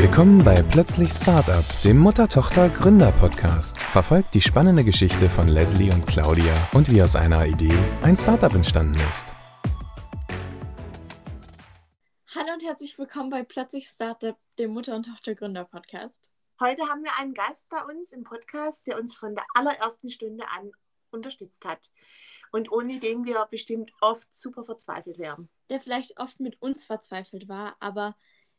Willkommen bei Plötzlich Startup, dem Mutter-Tochter-Gründer-Podcast. Verfolgt die spannende Geschichte von Leslie und Claudia und wie aus einer Idee ein Startup entstanden ist. Hallo und herzlich willkommen bei Plötzlich Startup, dem Mutter- und Tochter-Gründer-Podcast. Heute haben wir einen Gast bei uns im Podcast, der uns von der allerersten Stunde an unterstützt hat und ohne den wir bestimmt oft super verzweifelt wären. Der vielleicht oft mit uns verzweifelt war, aber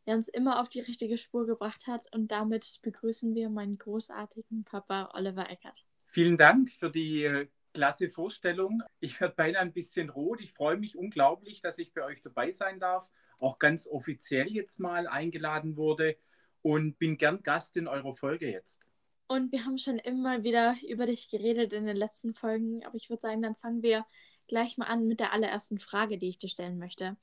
der uns immer auf die richtige Spur gebracht hat. Und damit begrüßen wir meinen großartigen Papa Oliver Eckert. Vielen Dank für die äh, klasse Vorstellung. Ich werde beinahe ein bisschen rot. Ich freue mich unglaublich, dass ich bei euch dabei sein darf. Auch ganz offiziell jetzt mal eingeladen wurde und bin gern Gast in eurer Folge jetzt. Und wir haben schon immer wieder über dich geredet in den letzten Folgen, aber ich würde sagen, dann fangen wir gleich mal an mit der allerersten Frage, die ich dir stellen möchte.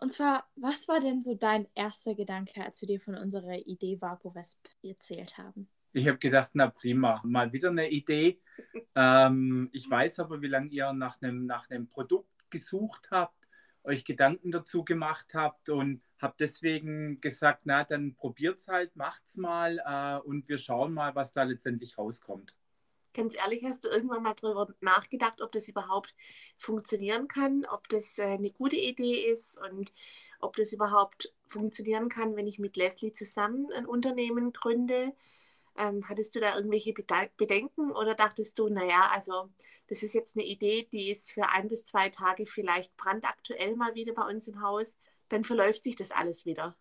Und zwar, was war denn so dein erster Gedanke, als wir dir von unserer Idee VapoVesp erzählt haben? Ich habe gedacht, na prima, mal wieder eine Idee. ähm, ich weiß aber, wie lange ihr nach einem, nach Produkt gesucht habt, euch Gedanken dazu gemacht habt und habe deswegen gesagt, na dann probiert's halt, macht's mal äh, und wir schauen mal, was da letztendlich rauskommt. Ganz ehrlich, hast du irgendwann mal darüber nachgedacht, ob das überhaupt funktionieren kann, ob das äh, eine gute Idee ist und ob das überhaupt funktionieren kann, wenn ich mit Leslie zusammen ein Unternehmen gründe? Ähm, hattest du da irgendwelche Bedenken oder dachtest du, naja, also das ist jetzt eine Idee, die ist für ein bis zwei Tage vielleicht brandaktuell mal wieder bei uns im Haus, dann verläuft sich das alles wieder?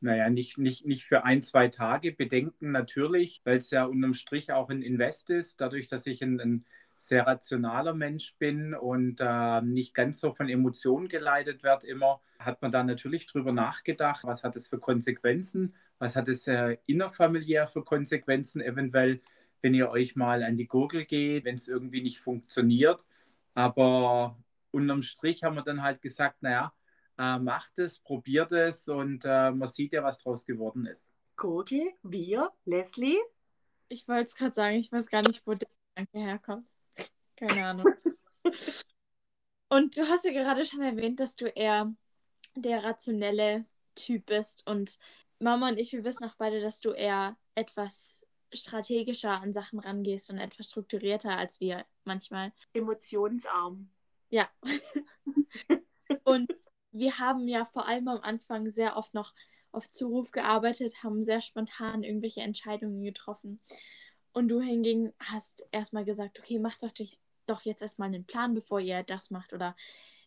Naja, nicht, nicht, nicht für ein, zwei Tage. Bedenken natürlich, weil es ja unterm Strich auch ein Invest ist, dadurch, dass ich ein, ein sehr rationaler Mensch bin und äh, nicht ganz so von Emotionen geleitet werde immer, hat man da natürlich drüber nachgedacht, was hat es für Konsequenzen, was hat es äh, innerfamiliär für Konsequenzen eventuell, wenn ihr euch mal an die Gurgel geht, wenn es irgendwie nicht funktioniert. Aber unterm Strich haben wir dann halt gesagt, naja, äh, macht es, probiert es und äh, man sieht ja, was draus geworden ist. Gurgel, wir, Leslie? Ich wollte es gerade sagen, ich weiß gar nicht, wo der Gedanke herkommt. Keine Ahnung. und du hast ja gerade schon erwähnt, dass du eher der rationelle Typ bist und Mama und ich, wir wissen auch beide, dass du eher etwas strategischer an Sachen rangehst und etwas strukturierter als wir manchmal. Emotionsarm. Ja. und wir haben ja vor allem am Anfang sehr oft noch auf Zuruf gearbeitet, haben sehr spontan irgendwelche Entscheidungen getroffen. Und du hingegen hast erstmal gesagt, okay, macht doch, doch jetzt erstmal einen Plan, bevor ihr das macht. Oder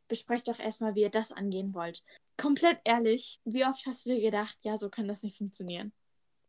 besprecht doch erstmal, wie ihr das angehen wollt. Komplett ehrlich, wie oft hast du dir gedacht, ja, so kann das nicht funktionieren?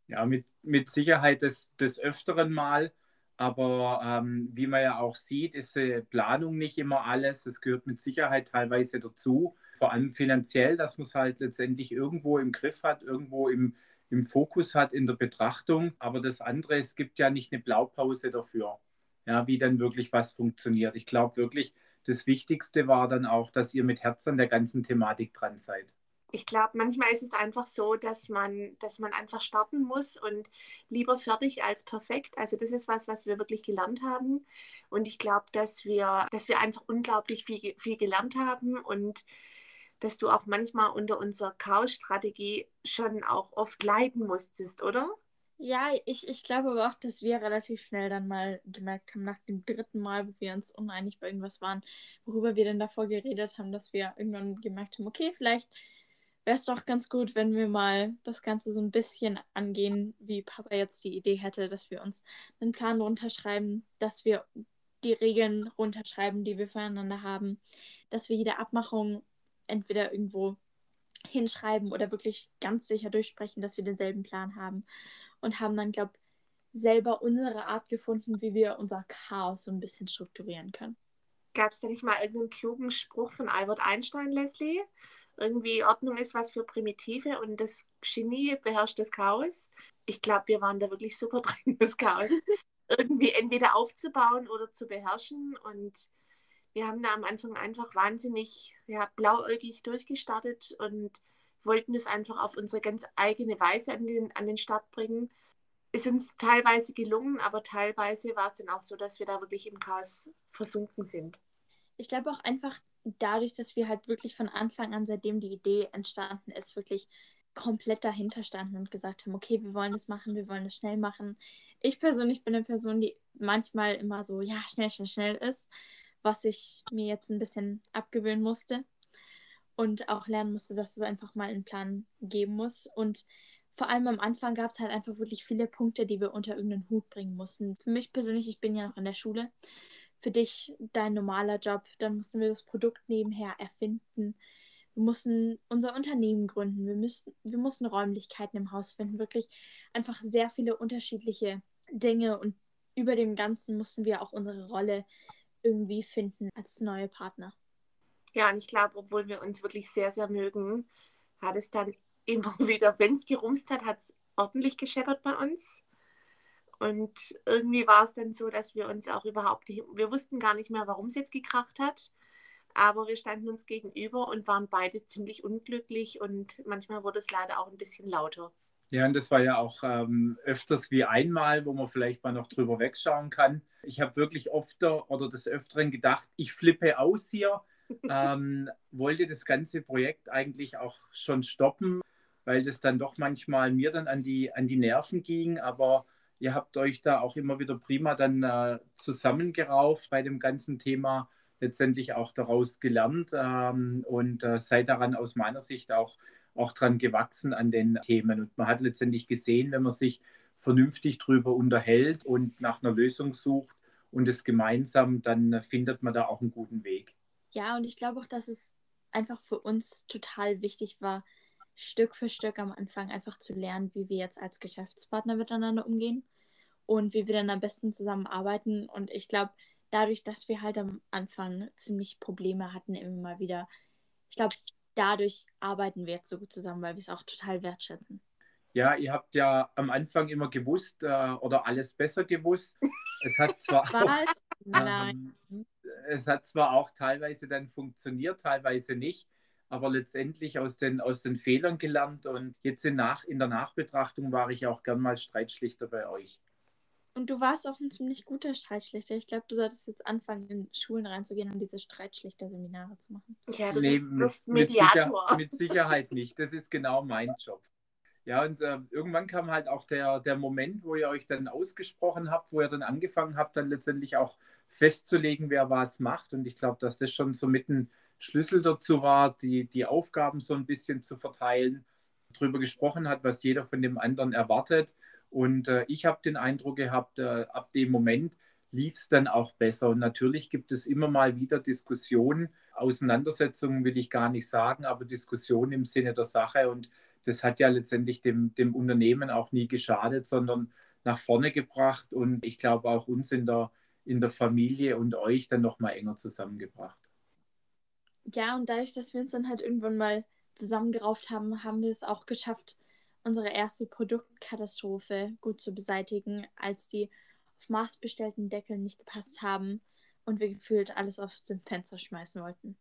Ja, mit, mit Sicherheit des, des Öfteren mal. Aber ähm, wie man ja auch sieht, ist äh, Planung nicht immer alles. Es gehört mit Sicherheit teilweise dazu vor allem finanziell, dass man es halt letztendlich irgendwo im Griff hat, irgendwo im, im Fokus hat in der Betrachtung. Aber das andere, es gibt ja nicht eine Blaupause dafür, ja, wie dann wirklich was funktioniert. Ich glaube wirklich, das Wichtigste war dann auch, dass ihr mit Herz an der ganzen Thematik dran seid. Ich glaube, manchmal ist es einfach so, dass man, dass man einfach starten muss und lieber fertig als perfekt. Also das ist was, was wir wirklich gelernt haben. Und ich glaube, dass wir, dass wir einfach unglaublich viel, viel gelernt haben und dass du auch manchmal unter unserer Chaos-Strategie schon auch oft leiden musstest, oder? Ja, ich, ich glaube aber auch, dass wir relativ schnell dann mal gemerkt haben, nach dem dritten Mal, wo wir uns uneinig bei irgendwas waren, worüber wir denn davor geredet haben, dass wir irgendwann gemerkt haben, okay, vielleicht wäre es doch ganz gut, wenn wir mal das Ganze so ein bisschen angehen, wie Papa jetzt die Idee hätte, dass wir uns einen Plan runterschreiben, dass wir die Regeln runterschreiben, die wir füreinander haben, dass wir jede Abmachung entweder irgendwo hinschreiben oder wirklich ganz sicher durchsprechen, dass wir denselben Plan haben. Und haben dann, glaube ich, selber unsere Art gefunden, wie wir unser Chaos so ein bisschen strukturieren können. Gab es da nicht mal irgendeinen klugen Spruch von Albert Einstein, Leslie? Irgendwie Ordnung ist was für Primitive und das Genie beherrscht das Chaos. Ich glaube, wir waren da wirklich super drin, das Chaos irgendwie entweder aufzubauen oder zu beherrschen. Und wir haben da am Anfang einfach wahnsinnig ja, blauäugig durchgestartet und wollten das einfach auf unsere ganz eigene Weise an den, an den Start bringen. Ist uns teilweise gelungen, aber teilweise war es dann auch so, dass wir da wirklich im Chaos versunken sind. Ich glaube auch einfach dadurch, dass wir halt wirklich von Anfang an, seitdem die Idee entstanden ist, wirklich komplett dahinter standen und gesagt haben, okay, wir wollen das machen, wir wollen das schnell machen. Ich persönlich bin eine Person, die manchmal immer so, ja, schnell, schnell, schnell ist, was ich mir jetzt ein bisschen abgewöhnen musste und auch lernen musste, dass es einfach mal einen Plan geben muss. Und vor allem am Anfang gab es halt einfach wirklich viele Punkte, die wir unter irgendeinen Hut bringen mussten. Für mich persönlich, ich bin ja noch in der Schule. Für dich dein normaler Job, dann mussten wir das Produkt nebenher erfinden. Wir mussten unser Unternehmen gründen. Wir, müssten, wir mussten Räumlichkeiten im Haus finden. Wirklich einfach sehr viele unterschiedliche Dinge. Und über dem Ganzen mussten wir auch unsere Rolle irgendwie finden als neue Partner. Ja, und ich glaube, obwohl wir uns wirklich sehr, sehr mögen, hat es dann immer wieder, wenn es gerumst hat, hat es ordentlich gescheppert bei uns. Und irgendwie war es dann so, dass wir uns auch überhaupt nicht, wir wussten gar nicht mehr, warum es jetzt gekracht hat. Aber wir standen uns gegenüber und waren beide ziemlich unglücklich und manchmal wurde es leider auch ein bisschen lauter. Ja, und das war ja auch ähm, öfters wie einmal, wo man vielleicht mal noch drüber wegschauen kann. Ich habe wirklich oft oder des Öfteren gedacht, ich flippe aus hier, ähm, wollte das ganze Projekt eigentlich auch schon stoppen, weil das dann doch manchmal mir dann an die, an die Nerven ging. Aber ihr habt euch da auch immer wieder prima dann äh, zusammengerauft bei dem ganzen Thema, letztendlich auch daraus gelernt ähm, und äh, seid daran aus meiner Sicht auch, auch dran gewachsen an den Themen. Und man hat letztendlich gesehen, wenn man sich vernünftig darüber unterhält und nach einer Lösung sucht und es gemeinsam, dann findet man da auch einen guten Weg. Ja, und ich glaube auch, dass es einfach für uns total wichtig war, Stück für Stück am Anfang einfach zu lernen, wie wir jetzt als Geschäftspartner miteinander umgehen und wie wir dann am besten zusammenarbeiten. Und ich glaube, dadurch, dass wir halt am Anfang ziemlich Probleme hatten, immer wieder, ich glaube, dadurch arbeiten wir jetzt so gut zusammen, weil wir es auch total wertschätzen. Ja, ihr habt ja am Anfang immer gewusst äh, oder alles besser gewusst. Es hat zwar Was? Auch, Nein. Ähm, es hat zwar auch teilweise dann funktioniert, teilweise nicht, aber letztendlich aus den, aus den Fehlern gelernt und jetzt in, nach, in der Nachbetrachtung war ich auch gern mal Streitschlichter bei euch. Und du warst auch ein ziemlich guter Streitschlichter. Ich glaube, du solltest jetzt anfangen, in Schulen reinzugehen und diese Streitschlichter-Seminare zu machen. Ja, du nee, bist, bist Mediator. Mit, mit Sicherheit nicht. Das ist genau mein Job. Ja, und äh, irgendwann kam halt auch der, der Moment, wo ihr euch dann ausgesprochen habt, wo ihr dann angefangen habt, dann letztendlich auch festzulegen, wer was macht. Und ich glaube, dass das schon so mit ein Schlüssel dazu war, die, die Aufgaben so ein bisschen zu verteilen, darüber gesprochen hat, was jeder von dem anderen erwartet. Und äh, ich habe den Eindruck gehabt, äh, ab dem Moment lief es dann auch besser. Und natürlich gibt es immer mal wieder Diskussionen, Auseinandersetzungen will ich gar nicht sagen, aber Diskussionen im Sinne der Sache. Und das hat ja letztendlich dem, dem Unternehmen auch nie geschadet, sondern nach vorne gebracht und ich glaube auch uns in der, in der Familie und euch dann nochmal enger zusammengebracht. Ja, und dadurch, dass wir uns dann halt irgendwann mal zusammengerauft haben, haben wir es auch geschafft, unsere erste Produktkatastrophe gut zu beseitigen, als die auf Maß bestellten Deckel nicht gepasst haben und wir gefühlt alles auf dem Fenster schmeißen wollten.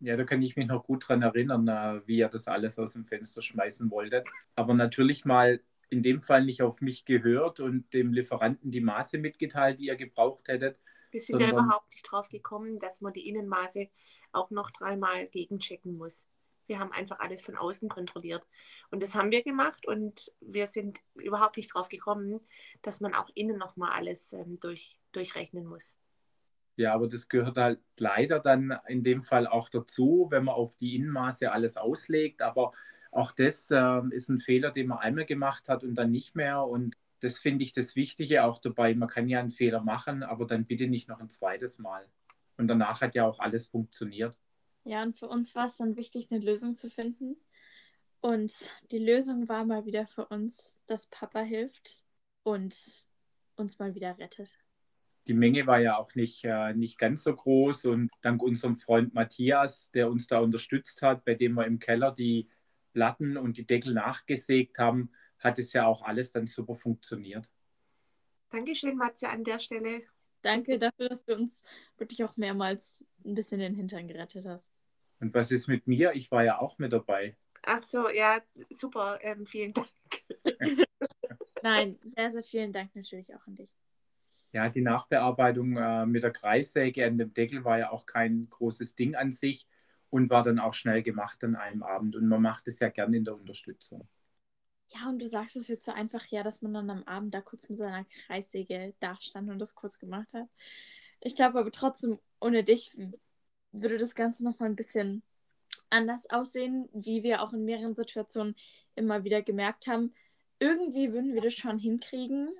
Ja, da kann ich mich noch gut dran erinnern, äh, wie ihr das alles aus dem Fenster schmeißen wolltet. Aber natürlich mal in dem Fall nicht auf mich gehört und dem Lieferanten die Maße mitgeteilt, die ihr gebraucht hättet. Wir sind ja überhaupt nicht drauf gekommen, dass man die Innenmaße auch noch dreimal gegenchecken muss. Wir haben einfach alles von außen kontrolliert. Und das haben wir gemacht und wir sind überhaupt nicht drauf gekommen, dass man auch innen nochmal alles ähm, durch, durchrechnen muss. Ja, aber das gehört halt leider dann in dem Fall auch dazu, wenn man auf die Innenmaße alles auslegt. Aber auch das äh, ist ein Fehler, den man einmal gemacht hat und dann nicht mehr. Und das finde ich das Wichtige auch dabei. Man kann ja einen Fehler machen, aber dann bitte nicht noch ein zweites Mal. Und danach hat ja auch alles funktioniert. Ja, und für uns war es dann wichtig, eine Lösung zu finden. Und die Lösung war mal wieder für uns, dass Papa hilft und uns mal wieder rettet die Menge war ja auch nicht, äh, nicht ganz so groß. Und dank unserem Freund Matthias, der uns da unterstützt hat, bei dem wir im Keller die Platten und die Deckel nachgesägt haben, hat es ja auch alles dann super funktioniert. Dankeschön, Matze, an der Stelle. Danke dafür, dass du uns wirklich auch mehrmals ein bisschen den Hintern gerettet hast. Und was ist mit mir? Ich war ja auch mit dabei. Ach so, ja, super. Ähm, vielen Dank. Nein, sehr, sehr vielen Dank natürlich auch an dich. Ja, die Nachbearbeitung äh, mit der Kreissäge an dem Deckel war ja auch kein großes Ding an sich. und war dann auch schnell gemacht an einem Abend. Und man macht es ja gerne in der Unterstützung. Ja, und du sagst es jetzt so einfach, ja, dass man dann am Abend da kurz mit seiner Kreissäge da stand und das kurz gemacht hat. Ich glaube aber trotzdem, ohne dich würde das Ganze nochmal ein bisschen anders aussehen, wie wir auch in mehreren Situationen immer wieder gemerkt haben. Irgendwie würden wir das schon hinkriegen,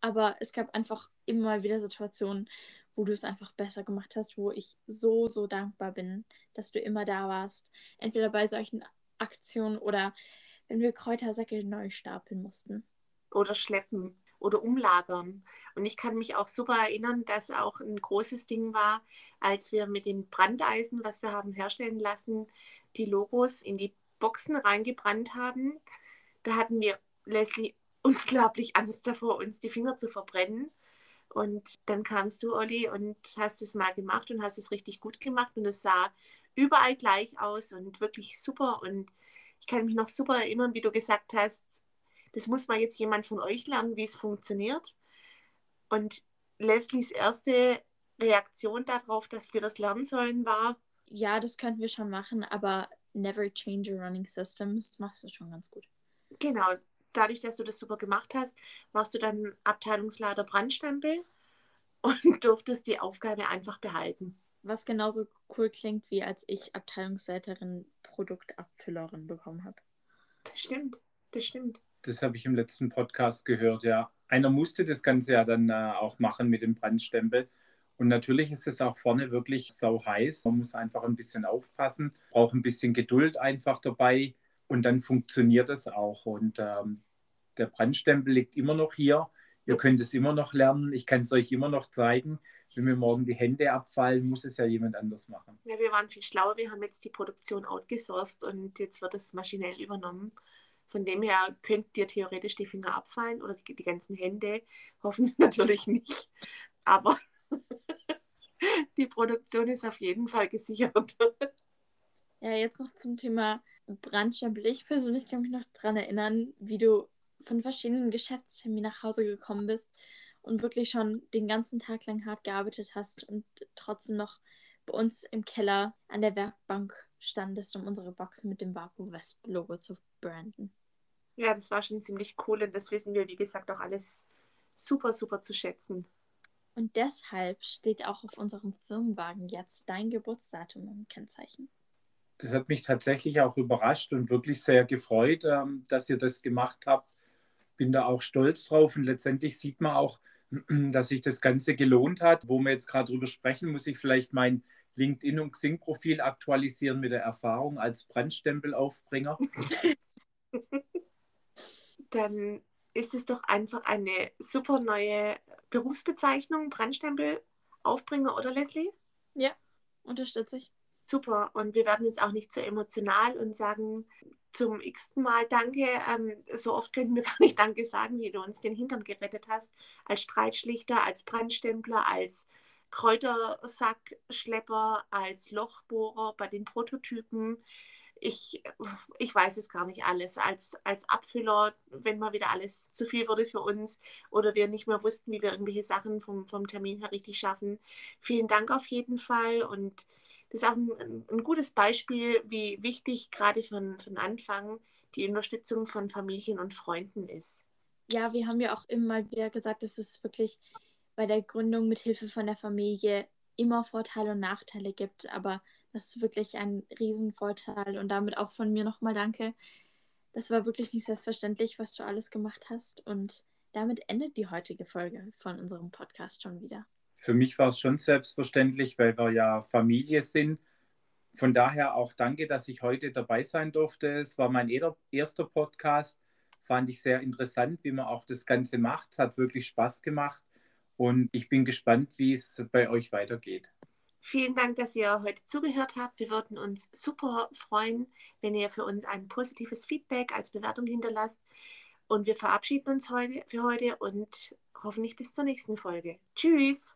aber es gab einfach immer wieder Situationen, wo du es einfach besser gemacht hast, wo ich so, so dankbar bin, dass du immer da warst. Entweder bei solchen Aktionen oder wenn wir Kräutersäcke neu stapeln mussten. Oder schleppen oder umlagern. Und ich kann mich auch super erinnern, dass auch ein großes Ding war, als wir mit dem Brandeisen, was wir haben herstellen lassen, die Logos in die Boxen reingebrannt haben. Da hatten wir, Leslie, unglaublich Angst davor, uns die Finger zu verbrennen. Und dann kamst du, Olli, und hast es mal gemacht und hast es richtig gut gemacht. Und es sah überall gleich aus und wirklich super. Und ich kann mich noch super erinnern, wie du gesagt hast, das muss mal jetzt jemand von euch lernen, wie es funktioniert. Und Leslies erste Reaktion darauf, dass wir das lernen sollen, war. Ja, das könnten wir schon machen, aber never change a running system. Das machst du schon ganz gut. Genau. Dadurch, dass du das super gemacht hast, warst du dann Abteilungsleiter Brandstempel und durftest die Aufgabe einfach behalten. Was genauso cool klingt, wie als ich Abteilungsleiterin Produktabfüllerin bekommen habe. Das stimmt, das stimmt. Das habe ich im letzten Podcast gehört, ja. Einer musste das Ganze ja dann äh, auch machen mit dem Brandstempel. Und natürlich ist es auch vorne wirklich sau heiß. Man muss einfach ein bisschen aufpassen, braucht ein bisschen Geduld einfach dabei und dann funktioniert es auch. Und ähm, der Brandstempel liegt immer noch hier. Ihr könnt es immer noch lernen. Ich kann es euch immer noch zeigen. Wenn mir morgen die Hände abfallen, muss es ja jemand anders machen. Ja, wir waren viel schlauer. Wir haben jetzt die Produktion outgesourced und jetzt wird es maschinell übernommen. Von dem her könnten dir theoretisch die Finger abfallen oder die, die ganzen Hände. Hoffen natürlich nicht. Aber die Produktion ist auf jeden Fall gesichert. Ja, jetzt noch zum Thema Brandstempel. Ich persönlich kann mich noch daran erinnern, wie du von verschiedenen Geschäftsterminen nach Hause gekommen bist und wirklich schon den ganzen Tag lang hart gearbeitet hast und trotzdem noch bei uns im Keller an der Werkbank standest, um unsere Boxen mit dem Vapo Wesp Logo zu branden. Ja, das war schon ziemlich cool und das wissen wir, wie gesagt, auch alles super, super zu schätzen. Und deshalb steht auch auf unserem Firmenwagen jetzt dein Geburtsdatum im Kennzeichen. Das hat mich tatsächlich auch überrascht und wirklich sehr gefreut, ähm, dass ihr das gemacht habt. Bin da auch stolz drauf und letztendlich sieht man auch, dass sich das Ganze gelohnt hat. Wo wir jetzt gerade drüber sprechen, muss ich vielleicht mein LinkedIn- und Xing-Profil aktualisieren mit der Erfahrung als Brandstempelaufbringer. Dann ist es doch einfach eine super neue Berufsbezeichnung, Brandstempelaufbringer, oder Leslie? Ja, unterstütze ich. Super. Und wir werden jetzt auch nicht so emotional und sagen zum x-ten Mal Danke. Ähm, so oft könnten wir gar nicht Danke sagen, wie du uns den Hintern gerettet hast. Als Streitschlichter, als Brandstempler, als Kräutersackschlepper, als Lochbohrer bei den Prototypen. Ich, ich weiß es gar nicht alles. Als, als Abfüller, wenn mal wieder alles zu viel wurde für uns oder wir nicht mehr wussten, wie wir irgendwelche Sachen vom, vom Termin her richtig schaffen. Vielen Dank auf jeden Fall und das ist auch ein, ein gutes Beispiel, wie wichtig gerade von, von Anfang die Unterstützung von Familien und Freunden ist. Ja, wir haben ja auch immer wieder gesagt, dass es wirklich bei der Gründung mit Hilfe von der Familie immer Vorteile und Nachteile gibt, aber das ist wirklich ein Riesenvorteil und damit auch von mir nochmal danke. Das war wirklich nicht selbstverständlich, was du alles gemacht hast und damit endet die heutige Folge von unserem Podcast schon wieder für mich war es schon selbstverständlich, weil wir ja Familie sind. Von daher auch danke, dass ich heute dabei sein durfte. Es war mein erster Podcast. Fand ich sehr interessant, wie man auch das Ganze macht. Es hat wirklich Spaß gemacht und ich bin gespannt, wie es bei euch weitergeht. Vielen Dank, dass ihr heute zugehört habt. Wir würden uns super freuen, wenn ihr für uns ein positives Feedback als Bewertung hinterlasst. Und wir verabschieden uns heute für heute und hoffentlich bis zur nächsten Folge. Tschüss.